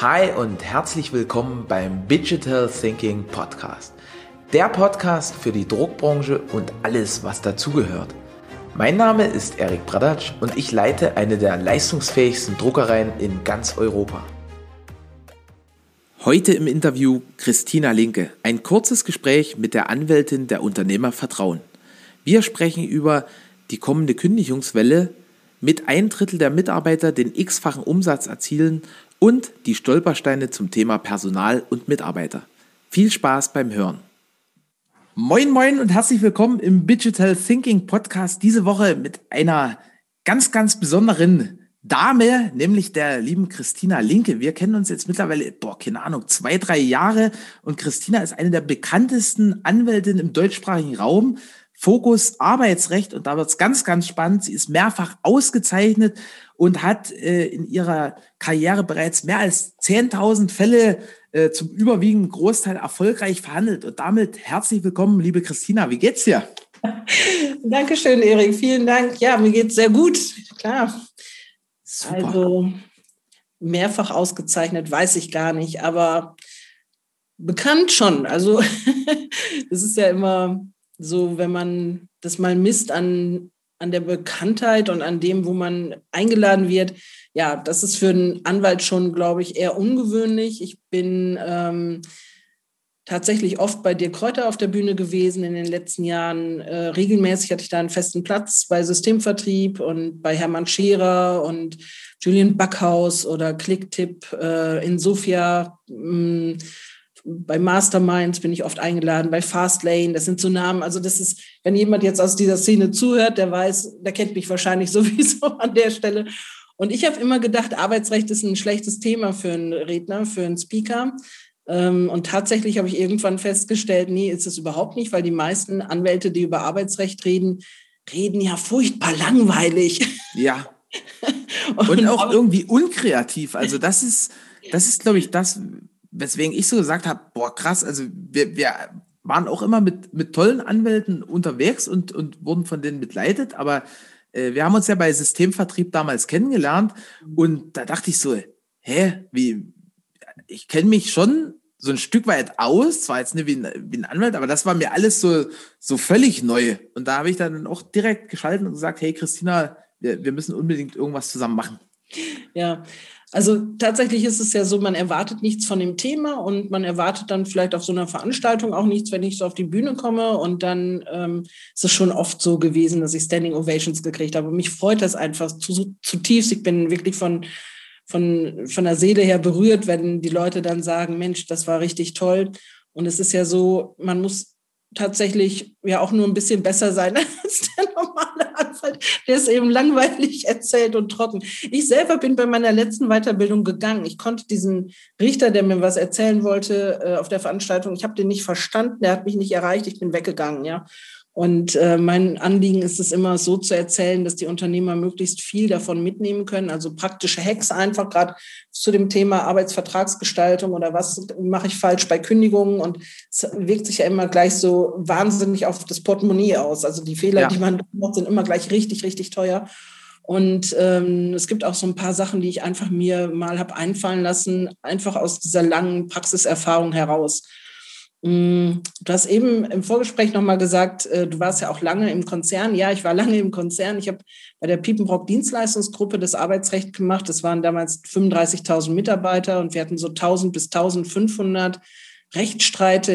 Hi und herzlich willkommen beim Digital Thinking Podcast. Der Podcast für die Druckbranche und alles, was dazugehört. Mein Name ist Erik Bradatsch und ich leite eine der leistungsfähigsten Druckereien in ganz Europa. Heute im Interview Christina Linke. Ein kurzes Gespräch mit der Anwältin der Unternehmer Vertrauen. Wir sprechen über die kommende Kündigungswelle, mit ein Drittel der Mitarbeiter den x-fachen Umsatz erzielen und die Stolpersteine zum Thema Personal und Mitarbeiter. Viel Spaß beim Hören. Moin, moin und herzlich willkommen im Digital Thinking Podcast. Diese Woche mit einer ganz, ganz besonderen Dame, nämlich der lieben Christina Linke. Wir kennen uns jetzt mittlerweile, boah, keine Ahnung, zwei, drei Jahre und Christina ist eine der bekanntesten Anwältinnen im deutschsprachigen Raum. Fokus Arbeitsrecht und da wird es ganz, ganz spannend. Sie ist mehrfach ausgezeichnet und hat äh, in ihrer Karriere bereits mehr als 10.000 Fälle äh, zum überwiegenden Großteil erfolgreich verhandelt. Und damit herzlich willkommen, liebe Christina. Wie geht's dir? Dankeschön, Erik. Vielen Dank. Ja, mir geht's sehr gut. Klar. Super. Also mehrfach ausgezeichnet, weiß ich gar nicht, aber bekannt schon. Also es ist ja immer so, wenn man das mal misst an, an der Bekanntheit und an dem, wo man eingeladen wird, ja, das ist für einen Anwalt schon, glaube ich, eher ungewöhnlich. Ich bin ähm, tatsächlich oft bei dir Kräuter auf der Bühne gewesen in den letzten Jahren. Äh, regelmäßig hatte ich da einen festen Platz bei Systemvertrieb und bei Hermann Scherer und Julian Backhaus oder Clicktip äh, in Sofia. Mh, mm, bei Masterminds bin ich oft eingeladen, bei Fastlane, das sind so Namen. Also das ist, wenn jemand jetzt aus dieser Szene zuhört, der weiß, der kennt mich wahrscheinlich sowieso an der Stelle. Und ich habe immer gedacht, Arbeitsrecht ist ein schlechtes Thema für einen Redner, für einen Speaker. Ähm, und tatsächlich habe ich irgendwann festgestellt, nee, ist es überhaupt nicht, weil die meisten Anwälte, die über Arbeitsrecht reden, reden ja furchtbar langweilig. Ja. und, und auch irgendwie unkreativ. Also das ist, das ist, glaube ich, das, weswegen ich so gesagt habe, boah, krass, also wir, wir waren auch immer mit, mit tollen Anwälten unterwegs und, und wurden von denen begleitet, aber äh, wir haben uns ja bei Systemvertrieb damals kennengelernt und da dachte ich so, hä, wie, ich kenne mich schon so ein Stück weit aus, zwar jetzt nicht wie ein, wie ein Anwalt, aber das war mir alles so, so völlig neu. Und da habe ich dann auch direkt geschaltet und gesagt, hey Christina, wir, wir müssen unbedingt irgendwas zusammen machen. Ja, also tatsächlich ist es ja so, man erwartet nichts von dem Thema und man erwartet dann vielleicht auf so einer Veranstaltung auch nichts, wenn ich so auf die Bühne komme. Und dann ähm, ist es schon oft so gewesen, dass ich Standing Ovations gekriegt habe. Und mich freut das einfach zu, zutiefst. Ich bin wirklich von, von, von der Seele her berührt, wenn die Leute dann sagen, Mensch, das war richtig toll. Und es ist ja so, man muss tatsächlich ja auch nur ein bisschen besser sein als der normale Anwalt, der ist eben langweilig erzählt und trocken. Ich selber bin bei meiner letzten Weiterbildung gegangen. Ich konnte diesen Richter, der mir was erzählen wollte äh, auf der Veranstaltung, ich habe den nicht verstanden, der hat mich nicht erreicht, ich bin weggegangen, ja. Und äh, mein Anliegen ist es immer so zu erzählen, dass die Unternehmer möglichst viel davon mitnehmen können, also praktische Hacks einfach gerade zu dem Thema Arbeitsvertragsgestaltung oder was mache ich falsch bei Kündigungen und es wirkt sich ja immer gleich so wahnsinnig auf das Portemonnaie aus. Also die Fehler, ja. die man macht, sind immer gleich richtig, richtig teuer. Und ähm, es gibt auch so ein paar Sachen, die ich einfach mir mal habe einfallen lassen, einfach aus dieser langen Praxiserfahrung heraus. Mm, du hast eben im Vorgespräch nochmal gesagt, äh, du warst ja auch lange im Konzern. Ja, ich war lange im Konzern. Ich habe bei der Piepenbrock Dienstleistungsgruppe das Arbeitsrecht gemacht. Das waren damals 35.000 Mitarbeiter und wir hatten so 1.000 bis 1.500 Rechtsstreite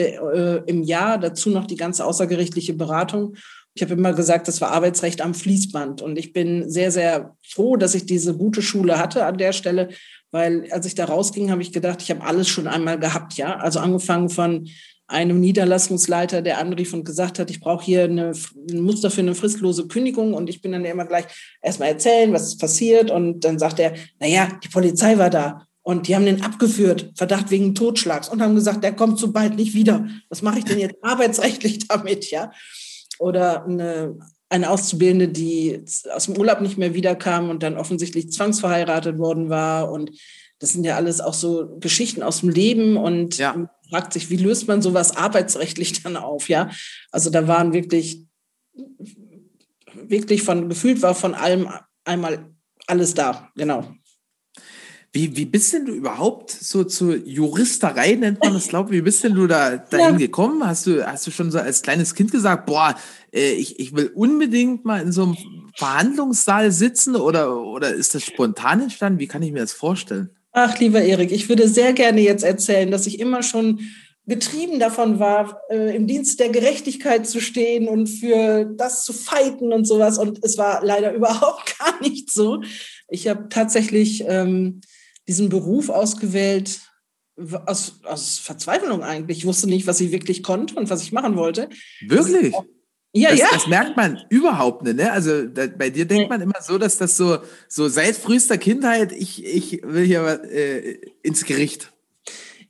äh, im Jahr. Dazu noch die ganze außergerichtliche Beratung. Ich habe immer gesagt, das war Arbeitsrecht am Fließband. Und ich bin sehr, sehr froh, dass ich diese gute Schule hatte an der Stelle, weil als ich da rausging, habe ich gedacht, ich habe alles schon einmal gehabt. Ja, also angefangen von einem Niederlassungsleiter, der anrief und gesagt hat, ich brauche hier eine, ein Muster für eine fristlose Kündigung und ich bin dann immer gleich erstmal erzählen, was passiert und dann sagt er, naja, die Polizei war da und die haben den abgeführt, Verdacht wegen Totschlags und haben gesagt, der kommt so bald nicht wieder. Was mache ich denn jetzt arbeitsrechtlich damit, ja? Oder eine, eine Auszubildende, die aus dem Urlaub nicht mehr wiederkam und dann offensichtlich zwangsverheiratet worden war und das sind ja alles auch so Geschichten aus dem Leben und ja. Fragt sich, wie löst man sowas arbeitsrechtlich dann auf, ja? Also da waren wirklich, wirklich von, gefühlt war von allem einmal alles da, genau. Wie, wie bist denn du überhaupt so zur Juristerei, nennt man das, glaube ich, wie bist denn du da dahin ja. gekommen? Hast du, hast du schon so als kleines Kind gesagt, boah, äh, ich, ich will unbedingt mal in so einem Verhandlungssaal sitzen oder, oder ist das spontan entstanden? Wie kann ich mir das vorstellen? Ach, lieber Erik, ich würde sehr gerne jetzt erzählen, dass ich immer schon getrieben davon war, äh, im Dienst der Gerechtigkeit zu stehen und für das zu fighten und sowas. Und es war leider überhaupt gar nicht so. Ich habe tatsächlich ähm, diesen Beruf ausgewählt aus, aus Verzweiflung eigentlich. Ich wusste nicht, was ich wirklich konnte und was ich machen wollte. Wirklich? Ja, das, ja. Das merkt man überhaupt nicht. Ne? Also da, bei dir denkt man immer so, dass das so, so seit frühester Kindheit, ich, ich will hier äh, ins Gericht.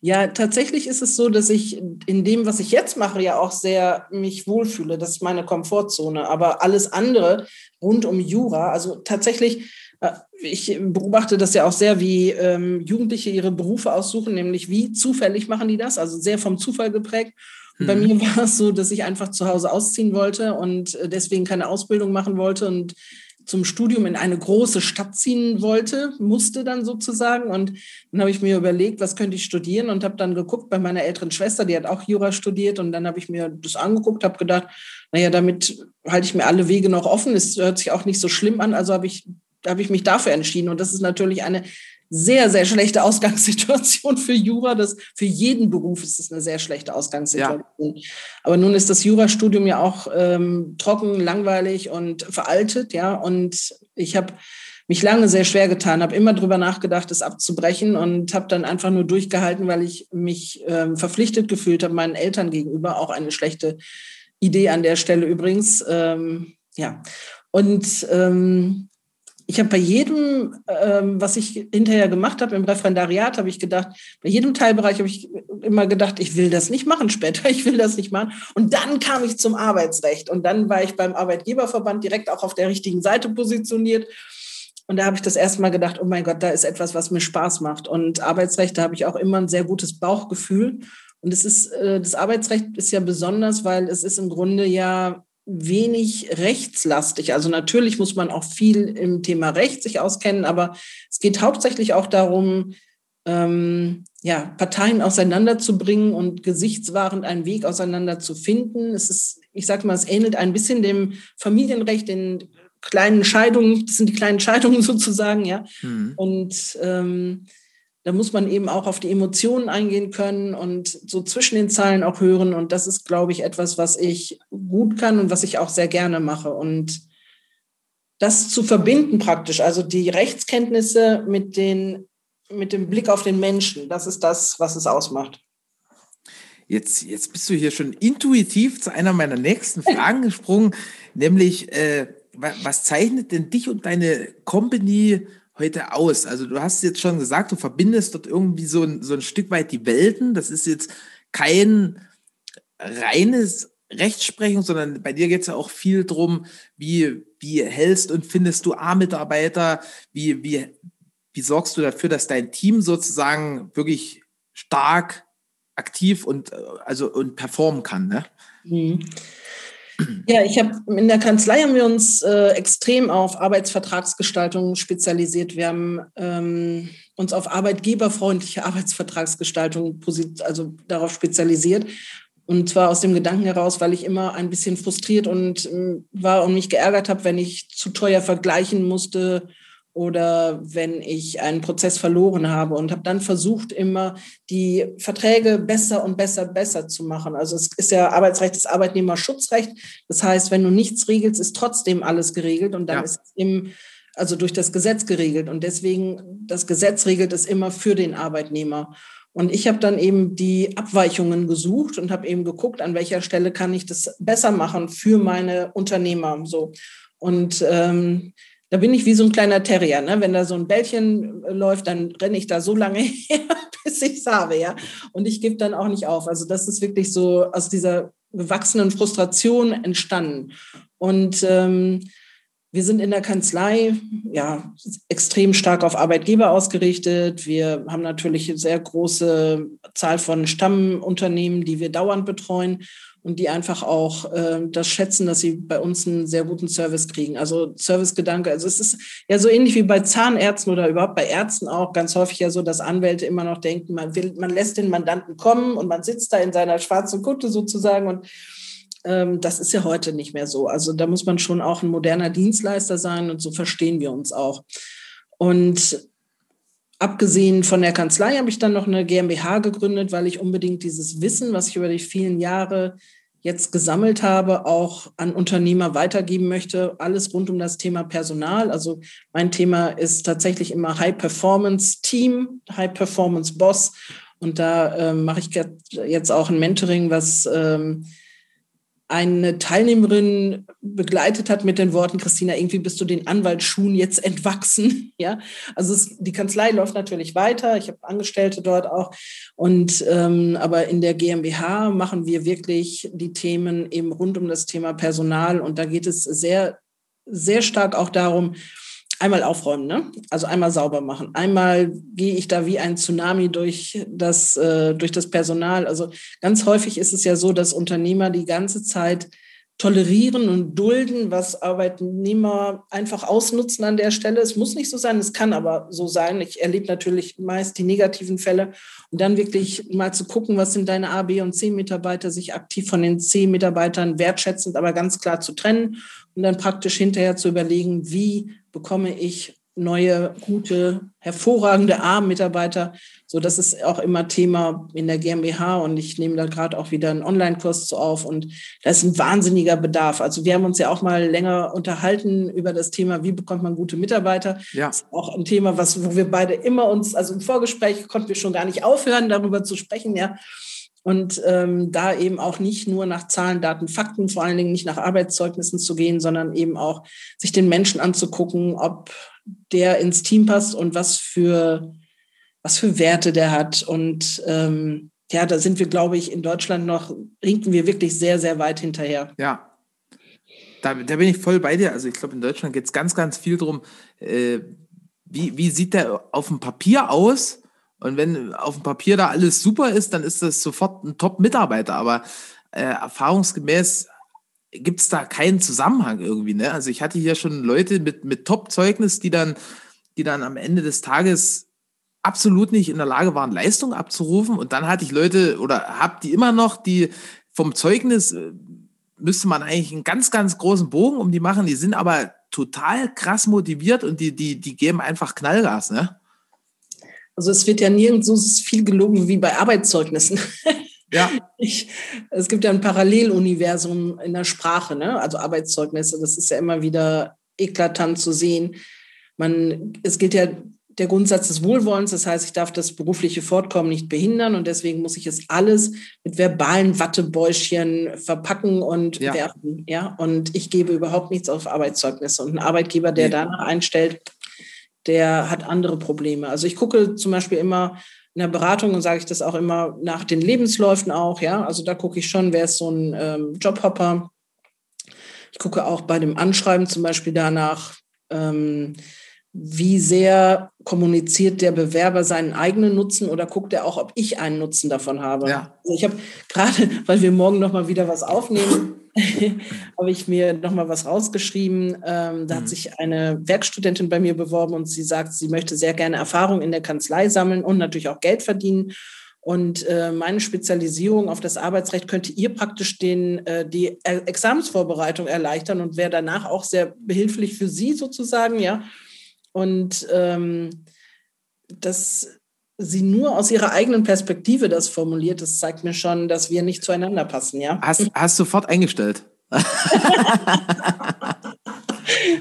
Ja, tatsächlich ist es so, dass ich in dem, was ich jetzt mache, ja auch sehr mich wohlfühle. Das ist meine Komfortzone. Aber alles andere rund um Jura, also tatsächlich, äh, ich beobachte das ja auch sehr, wie ähm, Jugendliche ihre Berufe aussuchen, nämlich wie zufällig machen die das, also sehr vom Zufall geprägt. Und bei mhm. mir war es so, dass ich einfach zu Hause ausziehen wollte und äh, deswegen keine Ausbildung machen wollte und zum Studium in eine große Stadt ziehen wollte, musste dann sozusagen. Und dann habe ich mir überlegt, was könnte ich studieren und habe dann geguckt bei meiner älteren Schwester, die hat auch Jura studiert. Und dann habe ich mir das angeguckt, habe gedacht, naja, damit halte ich mir alle Wege noch offen. Es hört sich auch nicht so schlimm an. Also habe ich, habe ich mich dafür entschieden. Und das ist natürlich eine sehr, sehr schlechte Ausgangssituation für Jura. Das, für jeden Beruf ist es eine sehr schlechte Ausgangssituation. Ja. Aber nun ist das Jurastudium ja auch ähm, trocken, langweilig und veraltet, ja. Und ich habe mich lange sehr schwer getan, habe immer drüber nachgedacht, es abzubrechen und habe dann einfach nur durchgehalten, weil ich mich ähm, verpflichtet gefühlt habe, meinen Eltern gegenüber. Auch eine schlechte Idee an der Stelle übrigens. Ähm, ja. Und ähm, ich habe bei jedem, ähm, was ich hinterher gemacht habe im Referendariat, habe ich gedacht, bei jedem Teilbereich habe ich immer gedacht, ich will das nicht machen später, ich will das nicht machen. Und dann kam ich zum Arbeitsrecht und dann war ich beim Arbeitgeberverband direkt auch auf der richtigen Seite positioniert. Und da habe ich das erste Mal gedacht, oh mein Gott, da ist etwas, was mir Spaß macht. Und Arbeitsrecht, da habe ich auch immer ein sehr gutes Bauchgefühl. Und es ist, äh, das Arbeitsrecht ist ja besonders, weil es ist im Grunde ja wenig rechtslastig. Also natürlich muss man auch viel im Thema Recht sich auskennen, aber es geht hauptsächlich auch darum, ähm, ja, Parteien auseinanderzubringen und gesichtswahrend einen Weg auseinander zu finden. Es ist, ich sage mal, es ähnelt ein bisschen dem Familienrecht, den kleinen Scheidungen, das sind die kleinen Scheidungen sozusagen, ja. Mhm. Und ähm, da muss man eben auch auf die Emotionen eingehen können und so zwischen den Zeilen auch hören. Und das ist, glaube ich, etwas, was ich gut kann und was ich auch sehr gerne mache. Und das zu verbinden praktisch, also die Rechtskenntnisse mit, den, mit dem Blick auf den Menschen, das ist das, was es ausmacht. Jetzt, jetzt bist du hier schon intuitiv zu einer meiner nächsten Fragen gesprungen, nämlich äh, was zeichnet denn dich und deine Company heute aus? Also du hast jetzt schon gesagt, du verbindest dort irgendwie so ein, so ein Stück weit die Welten. Das ist jetzt kein reines Rechtsprechung, sondern bei dir geht es ja auch viel drum, wie, wie hältst und findest du A-Mitarbeiter, wie, wie, wie sorgst du dafür, dass dein Team sozusagen wirklich stark aktiv und also und performen kann, ne? Mhm. Ja, ich habe in der Kanzlei haben wir uns äh, extrem auf Arbeitsvertragsgestaltung spezialisiert. Wir haben ähm, uns auf arbeitgeberfreundliche Arbeitsvertragsgestaltung also darauf spezialisiert. Und zwar aus dem Gedanken heraus, weil ich immer ein bisschen frustriert und äh, war und mich geärgert habe, wenn ich zu teuer vergleichen musste oder wenn ich einen Prozess verloren habe und habe dann versucht, immer die Verträge besser und besser, besser zu machen. Also es ist ja Arbeitsrecht, das Arbeitnehmerschutzrecht. Das heißt, wenn du nichts regelst, ist trotzdem alles geregelt und dann ja. ist es im, also durch das Gesetz geregelt. Und deswegen, das Gesetz regelt es immer für den Arbeitnehmer. Und ich habe dann eben die Abweichungen gesucht und habe eben geguckt, an welcher Stelle kann ich das besser machen für meine Unternehmer. So. Und ähm, da bin ich wie so ein kleiner Terrier. Ne? Wenn da so ein Bällchen äh, läuft, dann renne ich da so lange her, bis ich es habe. Ja? Und ich gebe dann auch nicht auf. Also das ist wirklich so aus dieser gewachsenen Frustration entstanden. Und ähm, wir sind in der Kanzlei ja extrem stark auf Arbeitgeber ausgerichtet. Wir haben natürlich eine sehr große Zahl von Stammunternehmen, die wir dauernd betreuen. Und die einfach auch äh, das schätzen, dass sie bei uns einen sehr guten Service kriegen. Also Servicegedanke, also es ist ja so ähnlich wie bei Zahnärzten oder überhaupt bei Ärzten auch ganz häufig ja so, dass Anwälte immer noch denken, man will, man lässt den Mandanten kommen und man sitzt da in seiner schwarzen Kutte sozusagen und ähm, das ist ja heute nicht mehr so. Also da muss man schon auch ein moderner Dienstleister sein und so verstehen wir uns auch. Und abgesehen von der Kanzlei habe ich dann noch eine GmbH gegründet, weil ich unbedingt dieses Wissen, was ich über die vielen Jahre jetzt gesammelt habe, auch an Unternehmer weitergeben möchte. Alles rund um das Thema Personal. Also mein Thema ist tatsächlich immer High Performance Team, High Performance Boss. Und da ähm, mache ich jetzt auch ein Mentoring, was ähm, eine Teilnehmerin begleitet hat mit den Worten, Christina, irgendwie bist du den Anwaltsschuhen jetzt entwachsen. Ja, also es, die Kanzlei läuft natürlich weiter. Ich habe Angestellte dort auch. Und ähm, aber in der GmbH machen wir wirklich die Themen eben rund um das Thema Personal. Und da geht es sehr, sehr stark auch darum, einmal aufräumen, ne? Also einmal sauber machen. Einmal gehe ich da wie ein Tsunami durch das, äh, durch das Personal. Also ganz häufig ist es ja so, dass Unternehmer die ganze Zeit tolerieren und dulden, was Arbeitnehmer einfach ausnutzen an der Stelle. Es muss nicht so sein, es kann aber so sein. Ich erlebe natürlich meist die negativen Fälle und dann wirklich mal zu gucken, was sind deine A, B und C Mitarbeiter, sich aktiv von den C Mitarbeitern wertschätzend, aber ganz klar zu trennen und dann praktisch hinterher zu überlegen, wie bekomme ich neue, gute, hervorragende A-Mitarbeiter. So, das ist auch immer Thema in der GmbH und ich nehme da gerade auch wieder einen Online-Kurs zu auf und da ist ein wahnsinniger Bedarf. Also wir haben uns ja auch mal länger unterhalten über das Thema, wie bekommt man gute Mitarbeiter. Ja. Das ist auch ein Thema, was, wo wir beide immer uns, also im Vorgespräch konnten wir schon gar nicht aufhören, darüber zu sprechen, ja. Und ähm, da eben auch nicht nur nach Zahlen, Daten, Fakten, vor allen Dingen nicht nach Arbeitszeugnissen zu gehen, sondern eben auch sich den Menschen anzugucken, ob der ins Team passt und was für, was für Werte der hat. Und ähm, ja, da sind wir, glaube ich, in Deutschland noch, rinken wir wirklich sehr, sehr weit hinterher. Ja. Da, da bin ich voll bei dir. Also ich glaube, in Deutschland geht es ganz, ganz viel darum, äh, wie, wie sieht der auf dem Papier aus? Und wenn auf dem Papier da alles super ist, dann ist das sofort ein Top-Mitarbeiter. Aber äh, erfahrungsgemäß gibt es da keinen Zusammenhang irgendwie. Ne? Also ich hatte hier schon Leute mit, mit Top-Zeugnis, die dann, die dann am Ende des Tages absolut nicht in der Lage waren, Leistung abzurufen. Und dann hatte ich Leute oder habe die immer noch, die vom Zeugnis äh, müsste man eigentlich einen ganz, ganz großen Bogen um die machen. Die sind aber total krass motiviert und die, die, die geben einfach Knallgas, ne? Also es wird ja nirgends so viel gelogen wie bei Arbeitszeugnissen. Ja. Ich, es gibt ja ein Paralleluniversum in der Sprache, ne? also Arbeitszeugnisse, das ist ja immer wieder eklatant zu sehen. Man, es gilt ja der Grundsatz des Wohlwollens, das heißt, ich darf das berufliche Fortkommen nicht behindern und deswegen muss ich es alles mit verbalen Wattebäuschen verpacken und ja. werfen. Ja? Und ich gebe überhaupt nichts auf Arbeitszeugnisse. Und ein Arbeitgeber, der nee. danach einstellt, der hat andere Probleme. Also ich gucke zum Beispiel immer in der Beratung und sage ich das auch immer nach den Lebensläufen auch, ja. Also da gucke ich schon, wer ist so ein ähm, Jobhopper. Ich gucke auch bei dem Anschreiben zum Beispiel danach, ähm, wie sehr kommuniziert der Bewerber seinen eigenen Nutzen oder guckt er auch, ob ich einen Nutzen davon habe. Ja. Also ich habe gerade, weil wir morgen noch mal wieder was aufnehmen, habe ich mir noch mal was rausgeschrieben. Ähm, da mhm. hat sich eine Werkstudentin bei mir beworben und sie sagt, sie möchte sehr gerne Erfahrung in der Kanzlei sammeln und natürlich auch Geld verdienen. Und äh, meine Spezialisierung auf das Arbeitsrecht könnte ihr praktisch den, äh, die Examensvorbereitung erleichtern und wäre danach auch sehr behilflich für sie sozusagen, ja. Und ähm, dass sie nur aus ihrer eigenen Perspektive das formuliert, das zeigt mir schon, dass wir nicht zueinander passen, ja. Hast, hast sofort eingestellt.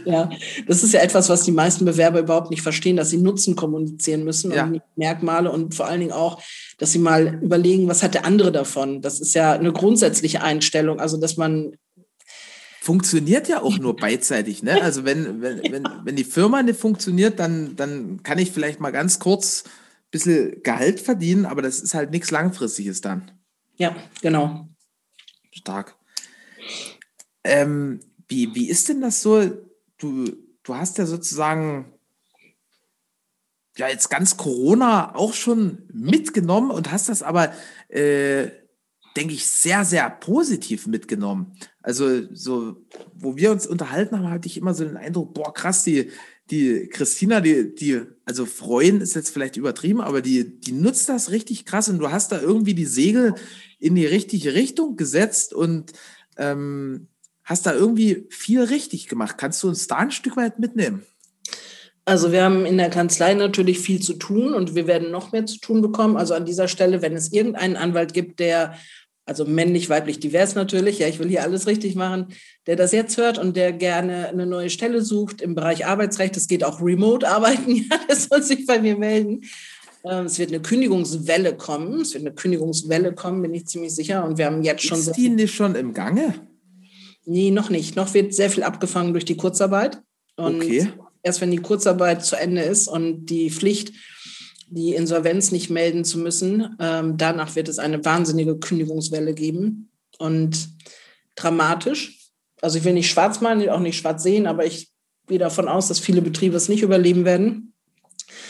ja, das ist ja etwas, was die meisten Bewerber überhaupt nicht verstehen, dass sie Nutzen kommunizieren müssen ja. und nicht Merkmale und vor allen Dingen auch, dass sie mal überlegen, was hat der andere davon. Das ist ja eine grundsätzliche Einstellung, also dass man funktioniert ja auch nur beidseitig. Ne? Also wenn, wenn, wenn, wenn die Firma nicht funktioniert, dann, dann kann ich vielleicht mal ganz kurz bisschen Gehalt verdienen, aber das ist halt nichts Langfristiges dann. Ja, genau. Stark. Ähm, wie, wie ist denn das so? Du, du hast ja sozusagen ja jetzt ganz Corona auch schon mitgenommen und hast das aber äh, denke ich, sehr, sehr positiv mitgenommen. Also, so, wo wir uns unterhalten haben, hatte ich immer so den Eindruck, boah, krass, die, die Christina, die, die, also freuen ist jetzt vielleicht übertrieben, aber die, die nutzt das richtig krass und du hast da irgendwie die Segel in die richtige Richtung gesetzt und ähm, hast da irgendwie viel richtig gemacht. Kannst du uns da ein Stück weit mitnehmen? Also wir haben in der Kanzlei natürlich viel zu tun und wir werden noch mehr zu tun bekommen. Also an dieser Stelle, wenn es irgendeinen Anwalt gibt, der, also männlich, weiblich, divers natürlich, ja, ich will hier alles richtig machen, der das jetzt hört und der gerne eine neue Stelle sucht im Bereich Arbeitsrecht, es geht auch remote arbeiten, ja, das soll sich bei mir melden. Ähm, es wird eine Kündigungswelle kommen. Es wird eine Kündigungswelle kommen, bin ich ziemlich sicher. Und wir haben jetzt schon. Ist die nicht schon im Gange? Nee, noch nicht. Noch wird sehr viel abgefangen durch die Kurzarbeit. Und okay erst wenn die Kurzarbeit zu Ende ist und die Pflicht, die Insolvenz nicht melden zu müssen, ähm, danach wird es eine wahnsinnige Kündigungswelle geben und dramatisch. Also ich will nicht schwarz malen, auch nicht schwarz sehen, aber ich gehe davon aus, dass viele Betriebe es nicht überleben werden.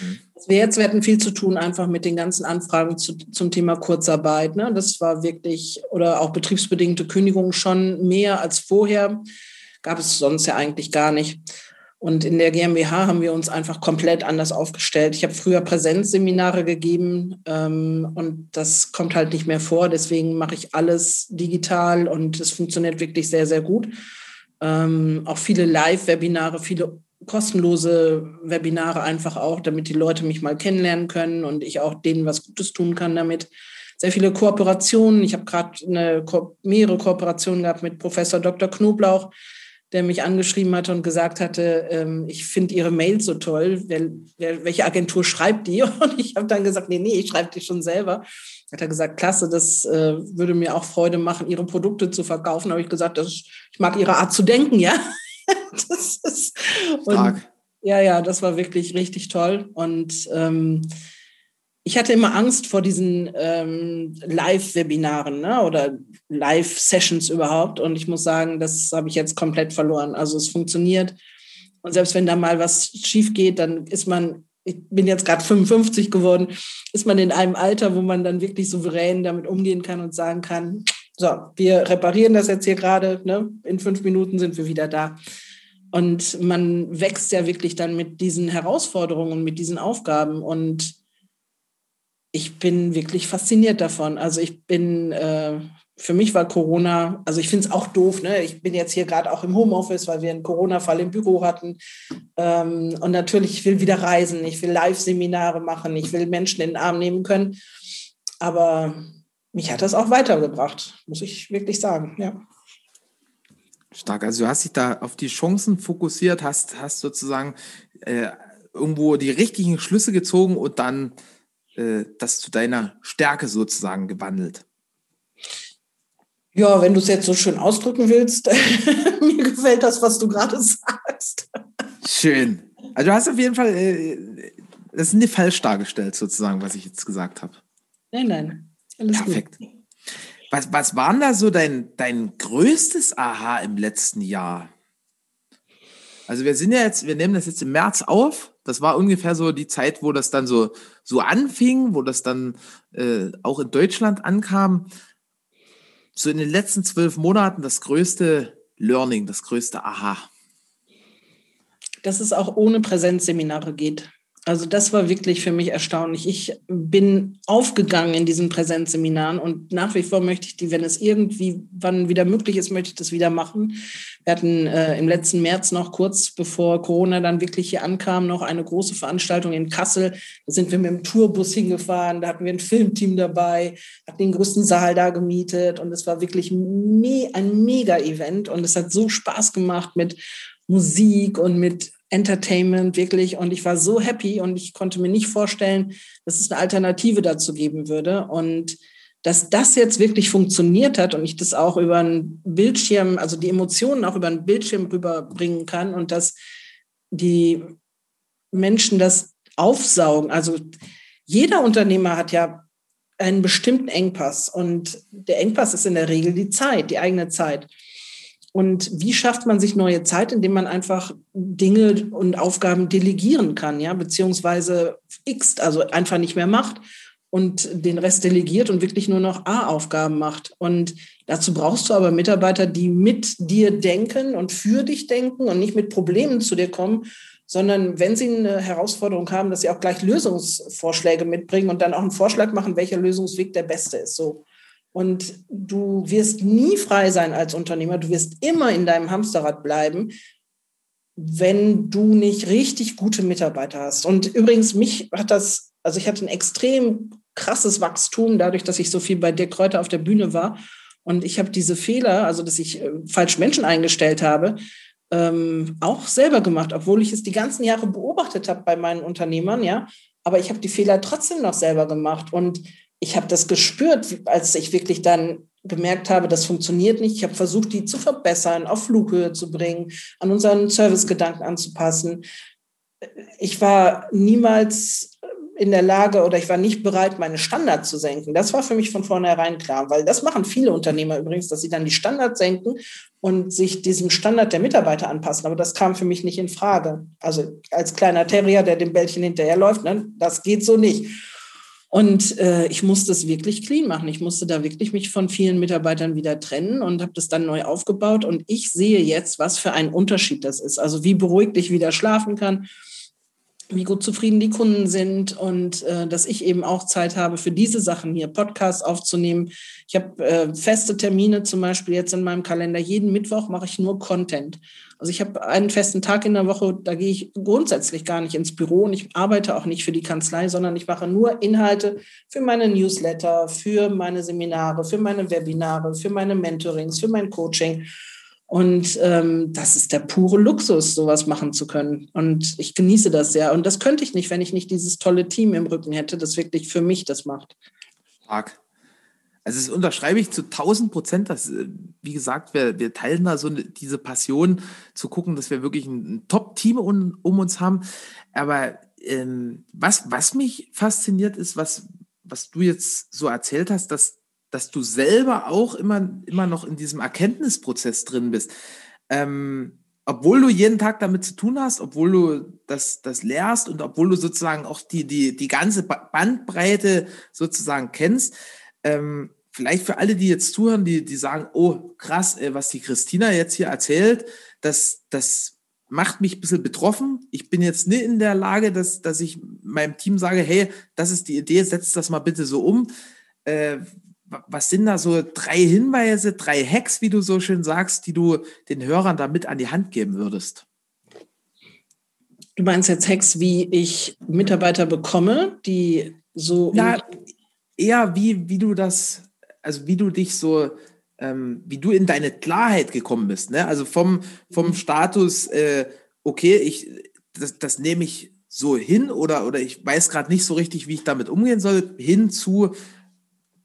Mhm. Wir jetzt werden viel zu tun, einfach mit den ganzen Anfragen zu, zum Thema Kurzarbeit. Ne? Das war wirklich, oder auch betriebsbedingte Kündigungen schon mehr als vorher. Gab es sonst ja eigentlich gar nicht. Und in der GmbH haben wir uns einfach komplett anders aufgestellt. Ich habe früher Präsenzseminare gegeben ähm, und das kommt halt nicht mehr vor. Deswegen mache ich alles digital und es funktioniert wirklich sehr, sehr gut. Ähm, auch viele Live-Webinare, viele kostenlose Webinare einfach auch, damit die Leute mich mal kennenlernen können und ich auch denen was Gutes tun kann damit. Sehr viele Kooperationen. Ich habe gerade mehrere Kooperationen gehabt mit Professor Dr. Knoblauch, der mich angeschrieben hatte und gesagt hatte, ähm, ich finde Ihre Mail so toll. Wer, wer, welche Agentur schreibt die? Und ich habe dann gesagt, nee, nee, ich schreibe die schon selber. Hat er gesagt, klasse, das äh, würde mir auch Freude machen, Ihre Produkte zu verkaufen. Habe ich gesagt, das, ich mag Ihre Art zu denken, ja. das ist, und, ja, ja, das war wirklich richtig toll. Und ähm, ich hatte immer Angst vor diesen ähm, Live-Webinaren ne? oder Live-Sessions überhaupt. Und ich muss sagen, das habe ich jetzt komplett verloren. Also es funktioniert. Und selbst wenn da mal was schief geht, dann ist man, ich bin jetzt gerade 55 geworden, ist man in einem Alter, wo man dann wirklich souverän damit umgehen kann und sagen kann, so, wir reparieren das jetzt hier gerade, ne? in fünf Minuten sind wir wieder da. Und man wächst ja wirklich dann mit diesen Herausforderungen mit diesen Aufgaben. Und ich bin wirklich fasziniert davon. Also ich bin, äh, für mich war Corona, also ich finde es auch doof, ne? Ich bin jetzt hier gerade auch im Homeoffice, weil wir einen Corona-Fall im Büro hatten. Ähm, und natürlich, ich will wieder reisen, ich will Live-Seminare machen, ich will Menschen in den Arm nehmen können. Aber mich hat das auch weitergebracht, muss ich wirklich sagen, ja. Stark. Also du hast dich da auf die Chancen fokussiert, hast, hast sozusagen äh, irgendwo die richtigen Schlüsse gezogen und dann äh, das zu deiner Stärke sozusagen gewandelt? Ja, wenn du es jetzt so schön ausdrücken willst, mir gefällt das, was du gerade sagst. Schön. Also du hast auf jeden Fall, äh, das ist nicht falsch dargestellt, sozusagen, was ich jetzt gesagt habe. Nein, nein. Alles Perfekt. Gut. Was, was war denn da so dein, dein größtes Aha im letzten Jahr? Also wir sind ja jetzt, wir nehmen das jetzt im März auf. Das war ungefähr so die Zeit, wo das dann so, so anfing, wo das dann äh, auch in Deutschland ankam. So in den letzten zwölf Monaten das größte Learning, das größte Aha. Dass es auch ohne Präsenzseminare geht. Also das war wirklich für mich erstaunlich. Ich bin aufgegangen in diesen Präsenzseminaren und nach wie vor möchte ich die, wenn es irgendwie wann wieder möglich ist, möchte ich das wieder machen. Wir hatten äh, im letzten März noch kurz bevor Corona dann wirklich hier ankam, noch eine große Veranstaltung in Kassel. Da sind wir mit dem Tourbus hingefahren, da hatten wir ein Filmteam dabei, hatten den größten Saal da gemietet und es war wirklich me ein Mega-Event und es hat so Spaß gemacht mit Musik und mit Entertainment wirklich. Und ich war so happy und ich konnte mir nicht vorstellen, dass es eine Alternative dazu geben würde. Und dass das jetzt wirklich funktioniert hat und ich das auch über einen Bildschirm, also die Emotionen auch über einen Bildschirm rüberbringen kann und dass die Menschen das aufsaugen. Also jeder Unternehmer hat ja einen bestimmten Engpass und der Engpass ist in der Regel die Zeit, die eigene Zeit. Und wie schafft man sich neue Zeit, indem man einfach Dinge und Aufgaben delegieren kann, ja, beziehungsweise x, also einfach nicht mehr macht und den Rest delegiert und wirklich nur noch A-Aufgaben macht. Und dazu brauchst du aber Mitarbeiter, die mit dir denken und für dich denken und nicht mit Problemen zu dir kommen, sondern wenn sie eine Herausforderung haben, dass sie auch gleich Lösungsvorschläge mitbringen und dann auch einen Vorschlag machen, welcher Lösungsweg der beste ist. So. Und du wirst nie frei sein als Unternehmer. Du wirst immer in deinem Hamsterrad bleiben, wenn du nicht richtig gute Mitarbeiter hast. Und übrigens, mich hat das, also ich hatte ein extrem krasses Wachstum dadurch, dass ich so viel bei Dirk Kräuter auf der Bühne war. Und ich habe diese Fehler, also dass ich äh, falsch Menschen eingestellt habe, ähm, auch selber gemacht, obwohl ich es die ganzen Jahre beobachtet habe bei meinen Unternehmern, ja. Aber ich habe die Fehler trotzdem noch selber gemacht. Und ich habe das gespürt, als ich wirklich dann gemerkt habe, das funktioniert nicht. Ich habe versucht, die zu verbessern, auf Flughöhe zu bringen, an unseren Servicegedanken anzupassen. Ich war niemals in der Lage oder ich war nicht bereit, meine Standards zu senken. Das war für mich von vornherein klar, weil das machen viele Unternehmer übrigens, dass sie dann die Standards senken und sich diesem Standard der Mitarbeiter anpassen. Aber das kam für mich nicht in Frage. Also als kleiner Terrier, der dem Bällchen hinterherläuft, ne, das geht so nicht. Und äh, ich musste es wirklich clean machen. Ich musste da wirklich mich von vielen Mitarbeitern wieder trennen und habe das dann neu aufgebaut. Und ich sehe jetzt, was für ein Unterschied das ist. Also wie beruhigt ich wieder schlafen kann, wie gut zufrieden die Kunden sind und äh, dass ich eben auch Zeit habe für diese Sachen hier, Podcasts aufzunehmen. Ich habe äh, feste Termine zum Beispiel jetzt in meinem Kalender. Jeden Mittwoch mache ich nur Content. Also ich habe einen festen Tag in der Woche, da gehe ich grundsätzlich gar nicht ins Büro und ich arbeite auch nicht für die Kanzlei, sondern ich mache nur Inhalte für meine Newsletter, für meine Seminare, für meine Webinare, für meine Mentorings, für mein Coaching. Und ähm, das ist der pure Luxus, sowas machen zu können. Und ich genieße das sehr. Und das könnte ich nicht, wenn ich nicht dieses tolle Team im Rücken hätte, das wirklich für mich das macht. Stark. Also das unterschreibe ich zu 1000 Prozent. Dass, äh, wie gesagt, wir, wir teilen da so diese Passion zu gucken, dass wir wirklich ein, ein Top-Team um, um, uns haben. Aber ähm, was, was mich fasziniert ist, was, was du jetzt so erzählt hast, dass dass du selber auch immer, immer noch in diesem Erkenntnisprozess drin bist. Ähm, obwohl du jeden Tag damit zu tun hast, obwohl du das, das lehrst und obwohl du sozusagen auch die, die, die ganze Bandbreite sozusagen kennst, ähm, vielleicht für alle, die jetzt zuhören, die, die sagen, oh krass, ey, was die Christina jetzt hier erzählt, das, das macht mich ein bisschen betroffen. Ich bin jetzt nicht in der Lage, dass, dass ich meinem Team sage, hey, das ist die Idee, setzt das mal bitte so um. Äh, was sind da so drei Hinweise, drei Hacks, wie du so schön sagst, die du den Hörern damit an die Hand geben würdest? Du meinst jetzt Hacks, wie ich Mitarbeiter bekomme, die so. Ja, eher wie, wie du das, also wie du dich so, ähm, wie du in deine Klarheit gekommen bist. Ne? Also vom, vom mhm. Status, äh, okay, ich, das, das nehme ich so hin oder, oder ich weiß gerade nicht so richtig, wie ich damit umgehen soll, hin zu,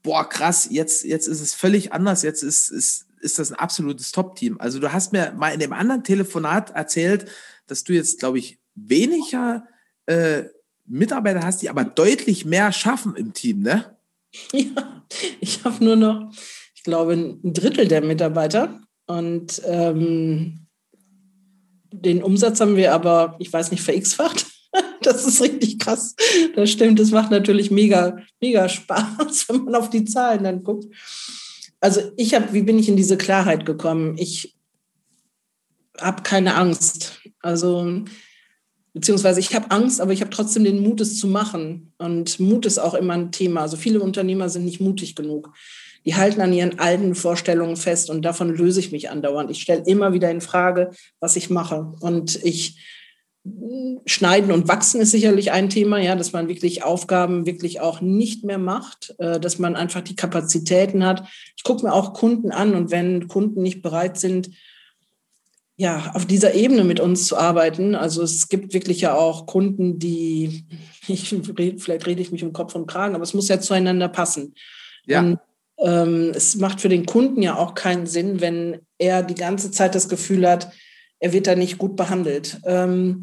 boah, krass, jetzt, jetzt ist es völlig anders, jetzt ist, ist, ist das ein absolutes Top-Team. Also du hast mir mal in dem anderen Telefonat erzählt, dass du jetzt, glaube ich, weniger äh, Mitarbeiter hast, die aber deutlich mehr schaffen im Team, ne? Ja, ich habe nur noch, ich glaube, ein Drittel der Mitarbeiter und ähm, den Umsatz haben wir aber, ich weiß nicht, verX-facht. Das ist richtig krass. Das stimmt. Das macht natürlich mega, mega Spaß, wenn man auf die Zahlen dann guckt. Also ich habe, wie bin ich in diese Klarheit gekommen? Ich habe keine Angst. Also beziehungsweise ich habe Angst, aber ich habe trotzdem den Mut, es zu machen. Und Mut ist auch immer ein Thema. Also viele Unternehmer sind nicht mutig genug. Die halten an ihren alten Vorstellungen fest und davon löse ich mich andauernd. Ich stelle immer wieder in Frage, was ich mache. Und ich Schneiden und Wachsen ist sicherlich ein Thema, ja, dass man wirklich Aufgaben wirklich auch nicht mehr macht, äh, dass man einfach die Kapazitäten hat. Ich gucke mir auch Kunden an und wenn Kunden nicht bereit sind, ja, auf dieser Ebene mit uns zu arbeiten. Also es gibt wirklich ja auch Kunden, die, ich, vielleicht rede ich mich um Kopf und Kragen, aber es muss ja zueinander passen. Ja. Und ähm, es macht für den Kunden ja auch keinen Sinn, wenn er die ganze Zeit das Gefühl hat, er wird da nicht gut behandelt. Ähm,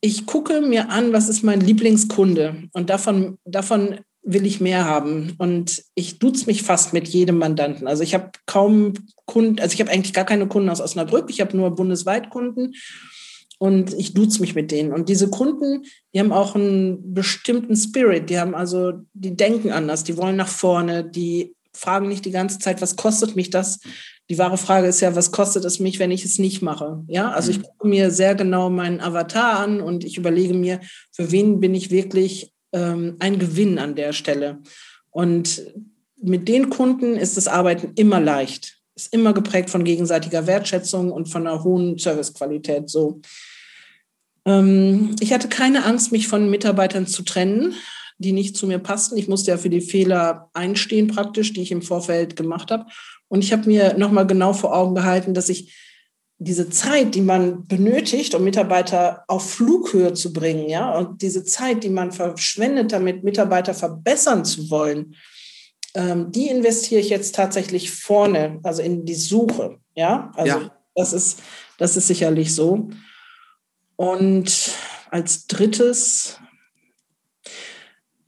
ich gucke mir an, was ist mein Lieblingskunde und davon, davon will ich mehr haben. Und ich duze mich fast mit jedem Mandanten. Also ich habe kaum Kunden, also ich habe eigentlich gar keine Kunden aus Osnabrück, ich habe nur bundesweit Kunden. und ich duze mich mit denen. Und diese Kunden, die haben auch einen bestimmten Spirit. Die haben also, die denken anders, die wollen nach vorne, die fragen nicht die ganze Zeit, was kostet mich das? Die wahre Frage ist ja, was kostet es mich, wenn ich es nicht mache? Ja, also ich mhm. gucke mir sehr genau meinen Avatar an und ich überlege mir, für wen bin ich wirklich ähm, ein Gewinn an der Stelle. Und mit den Kunden ist das Arbeiten immer leicht ist immer geprägt von gegenseitiger Wertschätzung und von einer hohen Servicequalität. So. Ähm, ich hatte keine Angst, mich von Mitarbeitern zu trennen, die nicht zu mir passten. Ich musste ja für die Fehler einstehen praktisch, die ich im Vorfeld gemacht habe. Und ich habe mir nochmal genau vor Augen gehalten, dass ich diese Zeit, die man benötigt, um Mitarbeiter auf Flughöhe zu bringen, ja, und diese Zeit, die man verschwendet, damit Mitarbeiter verbessern zu wollen, ähm, die investiere ich jetzt tatsächlich vorne, also in die Suche. Ja, also ja. Das, ist, das ist sicherlich so. Und als drittes,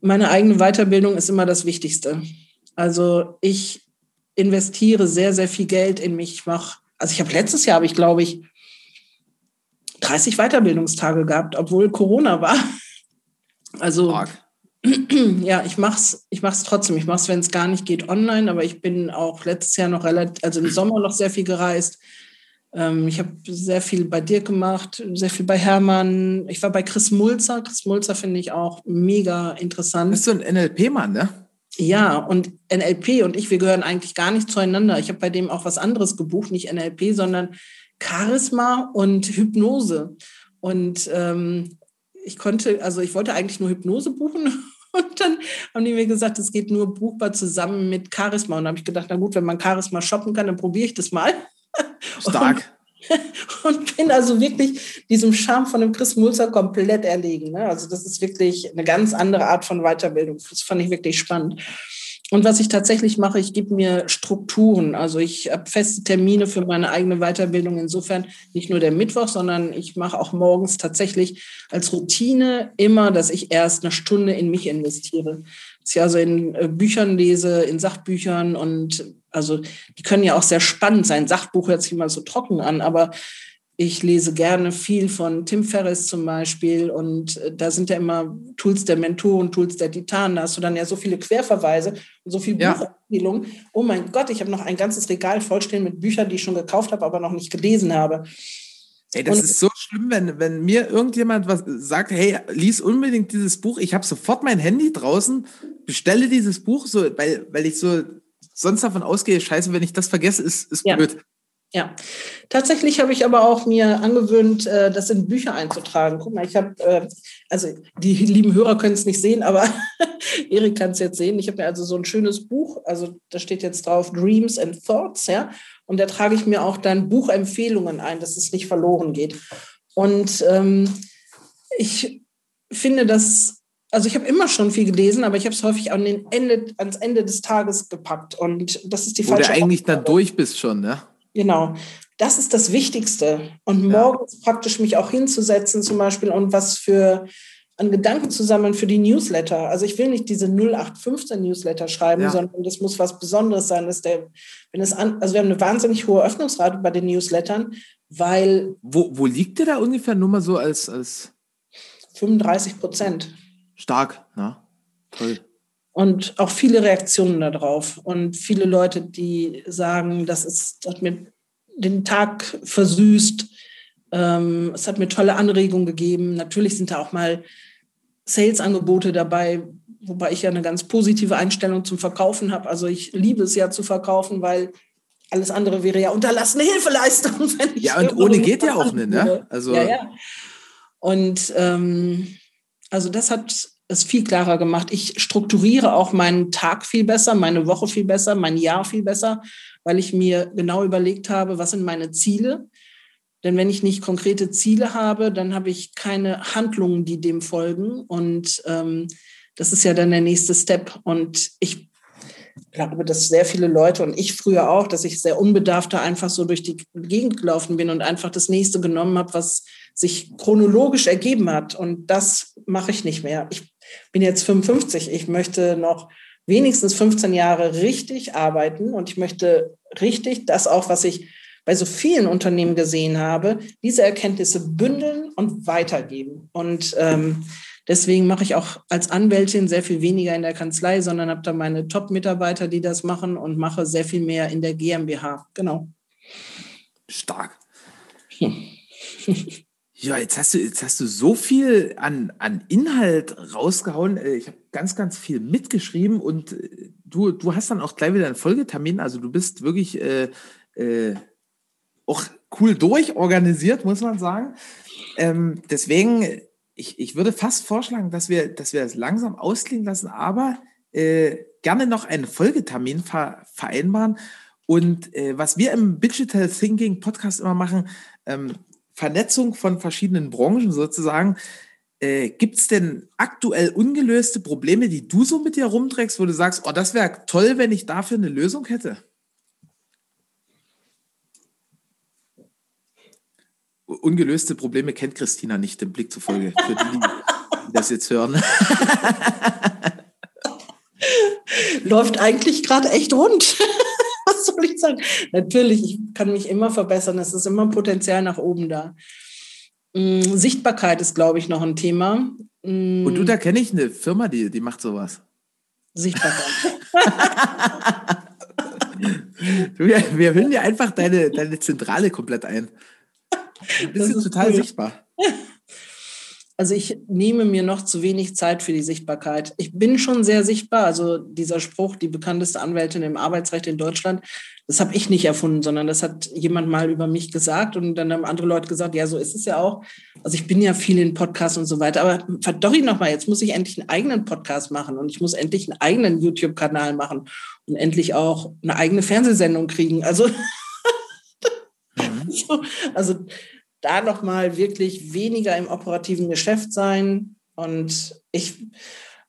meine eigene Weiterbildung ist immer das Wichtigste. Also ich investiere sehr, sehr viel Geld in mich. Ich mache, also ich habe letztes Jahr, habe ich glaube ich 30 Weiterbildungstage gehabt, obwohl Corona war. Also Mark. ja, ich mach's, ich mach's trotzdem. Ich mach's, wenn es gar nicht geht, online. Aber ich bin auch letztes Jahr noch relativ, also im Sommer noch sehr viel gereist. Ähm, ich habe sehr viel bei dir gemacht, sehr viel bei Hermann. Ich war bei Chris Mulzer. Chris Mulzer finde ich auch mega interessant. Bist du ein NLP-Mann, ne? Ja, und NLP und ich, wir gehören eigentlich gar nicht zueinander. Ich habe bei dem auch was anderes gebucht, nicht NLP, sondern Charisma und Hypnose. Und ähm, ich konnte, also ich wollte eigentlich nur Hypnose buchen und dann haben die mir gesagt, es geht nur buchbar zusammen mit Charisma. Und da habe ich gedacht, na gut, wenn man Charisma shoppen kann, dann probiere ich das mal. Stark. Und, bin also wirklich diesem Charme von dem Chris Mulzer komplett erlegen. Ne? Also das ist wirklich eine ganz andere Art von Weiterbildung. Das fand ich wirklich spannend. Und was ich tatsächlich mache, ich gebe mir Strukturen. Also ich habe feste Termine für meine eigene Weiterbildung. Insofern nicht nur der Mittwoch, sondern ich mache auch morgens tatsächlich als Routine immer, dass ich erst eine Stunde in mich investiere. Dass ich also in äh, Büchern lese, in Sachbüchern und also die können ja auch sehr spannend sein. Sachbuch hört sich mal so trocken an, aber ich lese gerne viel von Tim Ferriss zum Beispiel und äh, da sind ja immer Tools der Mentoren, Tools der Titanen. Da hast du dann ja so viele Querverweise und so viel ja. Buchempfehlungen. Oh mein Gott, ich habe noch ein ganzes Regal vollstehen mit Büchern, die ich schon gekauft habe, aber noch nicht gelesen habe. Ey, das und ist so schlimm, wenn, wenn mir irgendjemand was sagt, hey, lies unbedingt dieses Buch. Ich habe sofort mein Handy draußen, bestelle dieses Buch, so, weil, weil ich so sonst davon ausgehe, scheiße, wenn ich das vergesse, ist, ist ja. blöd. Ja, tatsächlich habe ich aber auch mir angewöhnt, äh, das in Bücher einzutragen. Guck mal, ich habe, äh, also die lieben Hörer können es nicht sehen, aber Erik kann es jetzt sehen. Ich habe mir also so ein schönes Buch, also da steht jetzt drauf Dreams and Thoughts, ja, und da trage ich mir auch dann Buchempfehlungen ein, dass es nicht verloren geht. Und ähm, ich finde das also ich habe immer schon viel gelesen, aber ich habe es häufig an den Ende, ans Ende des Tages gepackt. Und das ist die Wo falsche. Wo du eigentlich dann durch bist schon, ne? Genau. Das ist das Wichtigste. Und morgens ja. praktisch mich auch hinzusetzen zum Beispiel und was für an Gedanken zu sammeln für die Newsletter. Also ich will nicht diese 0815 Newsletter schreiben, ja. sondern das muss was Besonderes sein. Dass der, wenn es an, also wir haben eine wahnsinnig hohe Öffnungsrate bei den Newslettern, weil. Wo, wo liegt der da ungefähr nur mal so als, als 35 Prozent. Stark, ne? Toll. Und auch viele Reaktionen darauf und viele Leute, die sagen, das, ist, das hat mir den Tag versüßt, ähm, es hat mir tolle Anregungen gegeben. Natürlich sind da auch mal Sales-Angebote dabei, wobei ich ja eine ganz positive Einstellung zum Verkaufen habe. Also ich liebe es ja zu verkaufen, weil alles andere wäre ja unterlassene Hilfeleistung. ja, und ohne geht ja auch nicht, ne? Also ja, ja. Und ähm, also das hat es viel klarer gemacht. Ich strukturiere auch meinen Tag viel besser, meine Woche viel besser, mein Jahr viel besser, weil ich mir genau überlegt habe, was sind meine Ziele. Denn wenn ich nicht konkrete Ziele habe, dann habe ich keine Handlungen, die dem folgen. Und ähm, das ist ja dann der nächste Step. Und ich glaube, dass sehr viele Leute und ich früher auch, dass ich sehr unbedarft da einfach so durch die Gegend gelaufen bin und einfach das nächste genommen habe, was sich chronologisch ergeben hat. Und das mache ich nicht mehr. Ich bin jetzt 55. Ich möchte noch wenigstens 15 Jahre richtig arbeiten und ich möchte richtig das auch, was ich bei so vielen Unternehmen gesehen habe, diese Erkenntnisse bündeln und weitergeben. Und ähm, deswegen mache ich auch als Anwältin sehr viel weniger in der Kanzlei, sondern habe da meine Top-Mitarbeiter, die das machen und mache sehr viel mehr in der GmbH. Genau. Stark. Hm. Ja, jetzt hast du, jetzt hast du so viel an, an Inhalt rausgehauen. Äh, ich habe ganz, ganz viel mitgeschrieben und äh, du, du hast dann auch gleich wieder einen Folgetermin. Also du bist wirklich äh, äh, auch cool durchorganisiert, muss man sagen. Ähm, deswegen, ich, ich würde fast vorschlagen, dass wir, dass wir es langsam ausklingen lassen, aber äh, gerne noch einen Folgetermin ver vereinbaren. Und äh, was wir im Digital Thinking Podcast immer machen, ähm, Vernetzung von verschiedenen Branchen sozusagen. Äh, Gibt es denn aktuell ungelöste Probleme, die du so mit dir rumträgst, wo du sagst, oh, das wäre toll, wenn ich dafür eine Lösung hätte? Ungelöste Probleme kennt Christina nicht, dem Blick zufolge, für die, die das jetzt hören. Läuft eigentlich gerade echt rund was soll ich sagen? Natürlich, ich kann mich immer verbessern. Es ist immer Potenzial nach oben da. Mm, Sichtbarkeit ist, glaube ich, noch ein Thema. Mm. Und du, da kenne ich eine Firma, die, die macht sowas. Sichtbarkeit. du, wir, wir hüllen dir einfach deine, deine Zentrale komplett ein. Du bist total cool. sichtbar. Also ich nehme mir noch zu wenig Zeit für die Sichtbarkeit. Ich bin schon sehr sichtbar. Also dieser Spruch, die bekannteste Anwältin im Arbeitsrecht in Deutschland, das habe ich nicht erfunden, sondern das hat jemand mal über mich gesagt und dann haben andere Leute gesagt, ja, so ist es ja auch. Also ich bin ja viel in Podcasts und so weiter. Aber verdorri noch mal, jetzt muss ich endlich einen eigenen Podcast machen und ich muss endlich einen eigenen YouTube-Kanal machen und endlich auch eine eigene Fernsehsendung kriegen. Also, mhm. also da nochmal wirklich weniger im operativen Geschäft sein. Und ich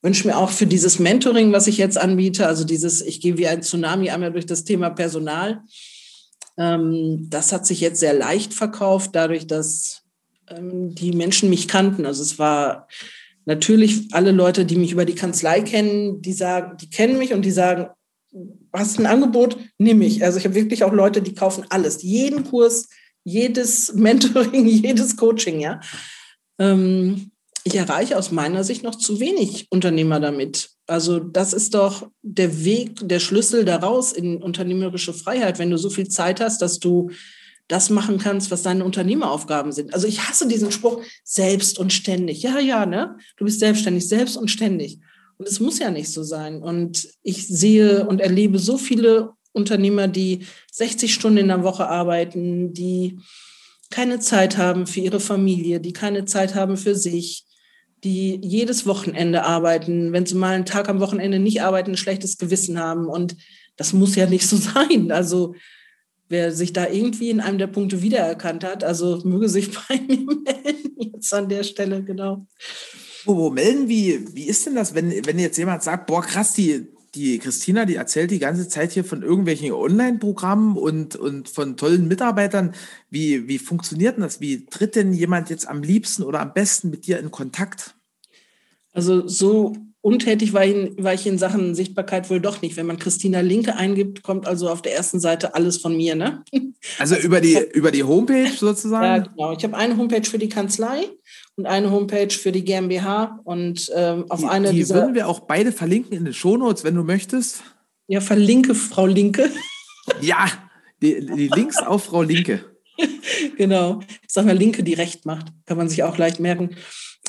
wünsche mir auch für dieses Mentoring, was ich jetzt anbiete, also dieses, ich gehe wie ein Tsunami einmal durch das Thema Personal. Ähm, das hat sich jetzt sehr leicht verkauft, dadurch, dass ähm, die Menschen mich kannten. Also es war natürlich alle Leute, die mich über die Kanzlei kennen, die sagen, die kennen mich und die sagen, hast ein Angebot, nimm ich. Also ich habe wirklich auch Leute, die kaufen alles, jeden Kurs, jedes Mentoring, jedes Coaching, ja. Ähm, ich erreiche aus meiner Sicht noch zu wenig Unternehmer damit. Also das ist doch der Weg, der Schlüssel daraus in unternehmerische Freiheit, wenn du so viel Zeit hast, dass du das machen kannst, was deine Unternehmeraufgaben sind. Also ich hasse diesen Spruch, selbst und ständig. Ja, ja, ne? Du bist selbstständig, selbst und ständig. Und es muss ja nicht so sein. Und ich sehe und erlebe so viele Unternehmer, die 60 Stunden in der Woche arbeiten, die keine Zeit haben für ihre Familie, die keine Zeit haben für sich, die jedes Wochenende arbeiten, wenn sie mal einen Tag am Wochenende nicht arbeiten, ein schlechtes Gewissen haben. Und das muss ja nicht so sein. Also wer sich da irgendwie in einem der Punkte wiedererkannt hat, also möge sich bei mir melden jetzt an der Stelle, genau. Wo, wo melden? Wie, wie ist denn das, wenn, wenn jetzt jemand sagt, boah, krass, die, die Christina, die erzählt die ganze Zeit hier von irgendwelchen Online-Programmen und, und von tollen Mitarbeitern. Wie, wie funktioniert denn das? Wie tritt denn jemand jetzt am liebsten oder am besten mit dir in Kontakt? Also so untätig war ich, war ich in Sachen Sichtbarkeit wohl doch nicht. Wenn man Christina Linke eingibt, kommt also auf der ersten Seite alles von mir. Ne? Also über die, über die Homepage sozusagen? Ja, genau. Ich habe eine Homepage für die Kanzlei und eine Homepage für die GmbH und ähm, auf die, eine die dieser, würden wir auch beide verlinken in den Shownotes, wenn du möchtest. Ja, verlinke Frau Linke. Ja, die, die Links auf Frau Linke. genau. Ich sag mal Linke, die Recht macht. Kann man sich auch leicht merken.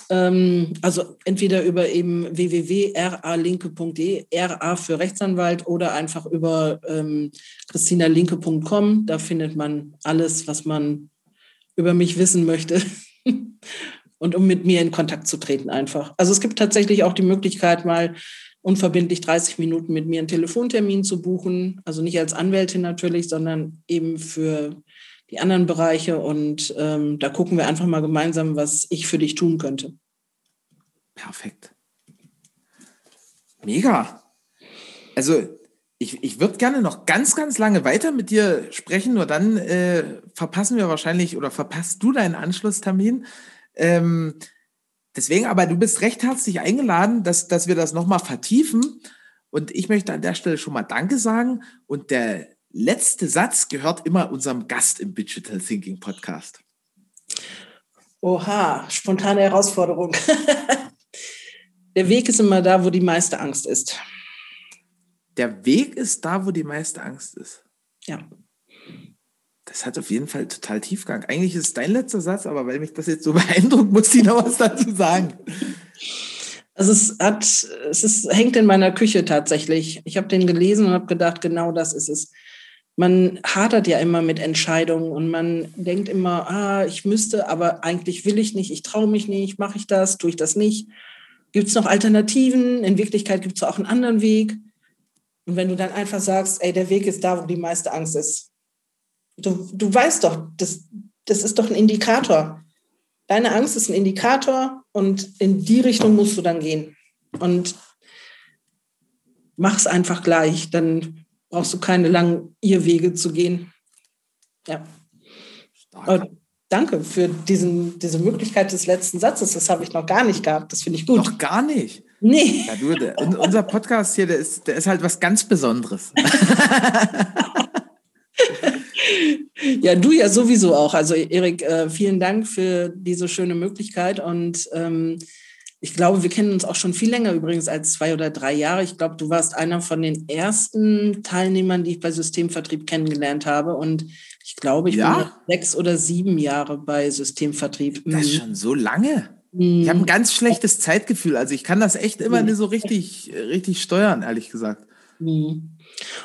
Ähm, also entweder über eben www.ralinke.de, RA für Rechtsanwalt oder einfach über ähm, christinalinke.com. Da findet man alles, was man über mich wissen möchte. und um mit mir in Kontakt zu treten einfach. Also es gibt tatsächlich auch die Möglichkeit, mal unverbindlich 30 Minuten mit mir einen Telefontermin zu buchen. Also nicht als Anwältin natürlich, sondern eben für die anderen Bereiche. Und ähm, da gucken wir einfach mal gemeinsam, was ich für dich tun könnte. Perfekt. Mega. Also ich, ich würde gerne noch ganz, ganz lange weiter mit dir sprechen, nur dann äh, verpassen wir wahrscheinlich oder verpasst du deinen Anschlusstermin. Ähm, deswegen, aber du bist recht herzlich eingeladen, dass, dass wir das nochmal vertiefen. Und ich möchte an der Stelle schon mal Danke sagen. Und der letzte Satz gehört immer unserem Gast im Digital Thinking Podcast. Oha, spontane Herausforderung. Der Weg ist immer da, wo die meiste Angst ist. Der Weg ist da, wo die meiste Angst ist. Ja. Das hat auf jeden Fall total Tiefgang. Eigentlich ist es dein letzter Satz, aber weil mich das jetzt so beeindruckt, muss ich noch was dazu sagen. Also es hat, es ist, hängt in meiner Küche tatsächlich. Ich habe den gelesen und habe gedacht, genau das ist es. Man hadert ja immer mit Entscheidungen und man denkt immer, ah, ich müsste, aber eigentlich will ich nicht, ich traue mich nicht, mache ich das, tue ich das nicht. Gibt es noch Alternativen? In Wirklichkeit gibt es auch einen anderen Weg. Und wenn du dann einfach sagst, ey, der Weg ist da, wo die meiste Angst ist. Du, du weißt doch, das, das ist doch ein Indikator. Deine Angst ist ein Indikator und in die Richtung musst du dann gehen. Und mach es einfach gleich, dann brauchst du keine langen Irrwege zu gehen. Ja. danke für diesen, diese Möglichkeit des letzten Satzes. Das habe ich noch gar nicht gehabt. Das finde ich gut. Noch gar nicht. Nee. Ja, du, der, unser Podcast hier, der ist, der ist halt was ganz Besonderes. ja, du ja sowieso auch. Also Erik, äh, vielen Dank für diese schöne Möglichkeit und ähm, ich glaube, wir kennen uns auch schon viel länger übrigens als zwei oder drei Jahre. Ich glaube, du warst einer von den ersten Teilnehmern, die ich bei Systemvertrieb kennengelernt habe. Und ich glaube, ich ja? bin sechs oder sieben Jahre bei Systemvertrieb. Das ist mhm. schon so lange. Ich habe ein mhm. ganz schlechtes Zeitgefühl. Also ich kann das echt immer nicht so richtig, richtig steuern, ehrlich gesagt. Mhm.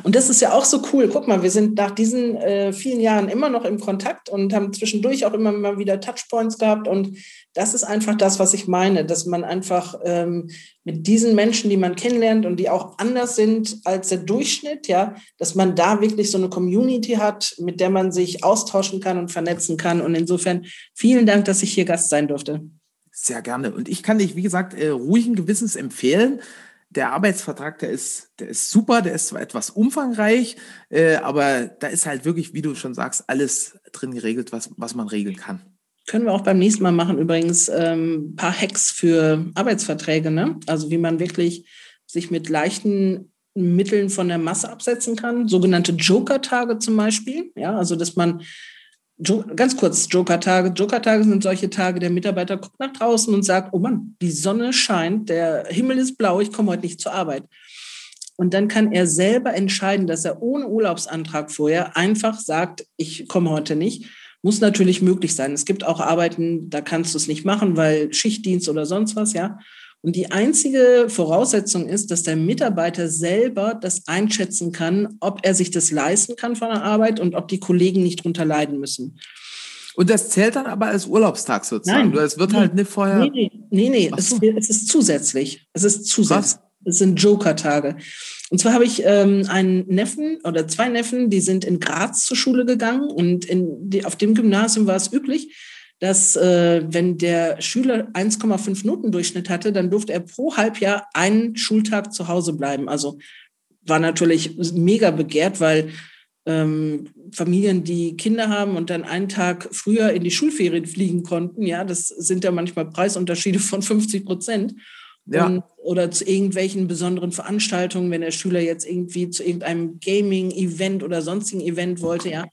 Und das ist ja auch so cool. Guck mal, wir sind nach diesen äh, vielen Jahren immer noch im Kontakt und haben zwischendurch auch immer mal wieder Touchpoints gehabt. Und das ist einfach das, was ich meine, dass man einfach ähm, mit diesen Menschen, die man kennenlernt und die auch anders sind als der Durchschnitt, ja, dass man da wirklich so eine Community hat, mit der man sich austauschen kann und vernetzen kann. Und insofern vielen Dank, dass ich hier Gast sein durfte. Sehr gerne. Und ich kann dich, wie gesagt, äh, ruhigen Gewissens empfehlen der Arbeitsvertrag, der ist, der ist super, der ist zwar etwas umfangreich, äh, aber da ist halt wirklich, wie du schon sagst, alles drin geregelt, was, was man regeln kann. Können wir auch beim nächsten Mal machen, übrigens ähm, paar Hacks für Arbeitsverträge, ne? Also wie man wirklich sich mit leichten Mitteln von der Masse absetzen kann, sogenannte Joker-Tage zum Beispiel, ja, also dass man ganz kurz, Joker-Tage. Joker-Tage sind solche Tage, der Mitarbeiter guckt nach draußen und sagt, oh Mann, die Sonne scheint, der Himmel ist blau, ich komme heute nicht zur Arbeit. Und dann kann er selber entscheiden, dass er ohne Urlaubsantrag vorher einfach sagt, ich komme heute nicht. Muss natürlich möglich sein. Es gibt auch Arbeiten, da kannst du es nicht machen, weil Schichtdienst oder sonst was, ja. Und die einzige Voraussetzung ist, dass der Mitarbeiter selber das einschätzen kann, ob er sich das leisten kann von der Arbeit und ob die Kollegen nicht drunter leiden müssen. Und das zählt dann aber als Urlaubstag sozusagen. Nein, es wird nee, halt nicht vorher. Nee, nee, nee, nee. Es, es, ist zusätzlich. Es ist zusätzlich. Was? Es sind Joker-Tage. Und zwar habe ich ähm, einen Neffen oder zwei Neffen, die sind in Graz zur Schule gegangen und in die, auf dem Gymnasium war es üblich, dass äh, wenn der Schüler 1,5 Noten Durchschnitt hatte, dann durfte er pro Halbjahr einen Schultag zu Hause bleiben. Also war natürlich mega begehrt, weil ähm, Familien, die Kinder haben und dann einen Tag früher in die Schulferien fliegen konnten, ja, das sind ja manchmal Preisunterschiede von 50 Prozent. Ja. Und, oder zu irgendwelchen besonderen Veranstaltungen, wenn der Schüler jetzt irgendwie zu irgendeinem Gaming-Event oder sonstigen Event wollte, ja.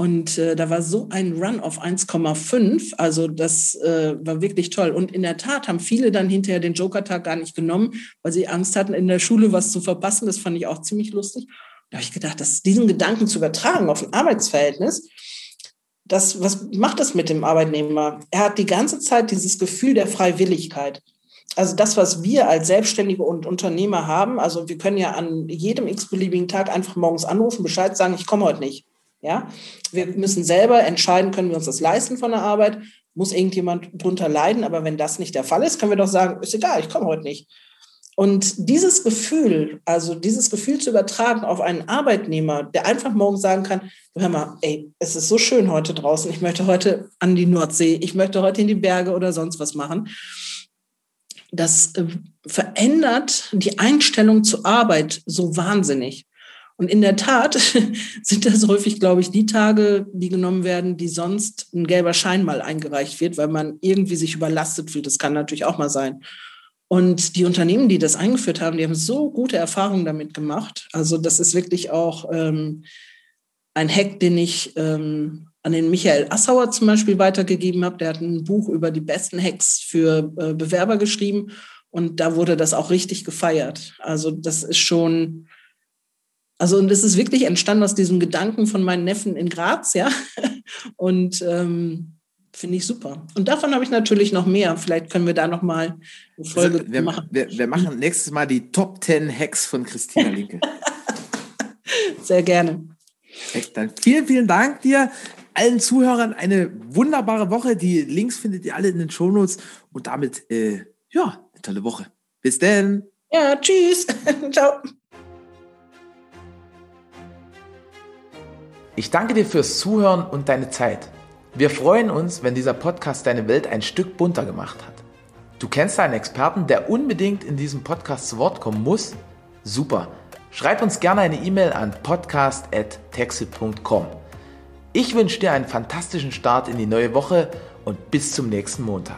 Und äh, da war so ein Run auf 1,5. Also das äh, war wirklich toll. Und in der Tat haben viele dann hinterher den Joker-Tag gar nicht genommen, weil sie Angst hatten, in der Schule was zu verpassen. Das fand ich auch ziemlich lustig. Da habe ich gedacht, dass diesen Gedanken zu übertragen auf ein Arbeitsverhältnis, das, was macht das mit dem Arbeitnehmer? Er hat die ganze Zeit dieses Gefühl der Freiwilligkeit. Also das, was wir als Selbstständige und Unternehmer haben, also wir können ja an jedem x-beliebigen Tag einfach morgens anrufen, Bescheid sagen, ich komme heute nicht. Ja, wir müssen selber entscheiden, können wir uns das leisten von der Arbeit? Muss irgendjemand drunter leiden? Aber wenn das nicht der Fall ist, können wir doch sagen, ist egal, ich komme heute nicht. Und dieses Gefühl, also dieses Gefühl zu übertragen auf einen Arbeitnehmer, der einfach morgen sagen kann, hör mal, ey, es ist so schön heute draußen, ich möchte heute an die Nordsee, ich möchte heute in die Berge oder sonst was machen. Das äh, verändert die Einstellung zur Arbeit so wahnsinnig. Und in der Tat sind das häufig, glaube ich, die Tage, die genommen werden, die sonst ein gelber Schein mal eingereicht wird, weil man irgendwie sich überlastet fühlt. Das kann natürlich auch mal sein. Und die Unternehmen, die das eingeführt haben, die haben so gute Erfahrungen damit gemacht. Also das ist wirklich auch ähm, ein Hack, den ich ähm, an den Michael Assauer zum Beispiel weitergegeben habe. Der hat ein Buch über die besten Hacks für äh, Bewerber geschrieben und da wurde das auch richtig gefeiert. Also das ist schon, also und das ist wirklich entstanden aus diesem Gedanken von meinen Neffen in Graz, ja. Und ähm, finde ich super. Und davon habe ich natürlich noch mehr. Vielleicht können wir da noch mal eine Folge also, wir, machen. Wir, wir, machen nächstes Mal die Top 10 Hacks von Christina Linke. Sehr gerne. Echt, dann vielen, vielen Dank dir. Allen Zuhörern eine wunderbare Woche. Die Links findet ihr alle in den Shownotes. Und damit, äh, ja, eine tolle Woche. Bis dann. Ja, tschüss. Ciao. Ich danke dir fürs Zuhören und deine Zeit. Wir freuen uns, wenn dieser Podcast deine Welt ein Stück bunter gemacht hat. Du kennst einen Experten, der unbedingt in diesem Podcast zu Wort kommen muss? Super. Schreib uns gerne eine E-Mail an podcast.texel.com. Ich wünsche dir einen fantastischen Start in die neue Woche und bis zum nächsten Montag.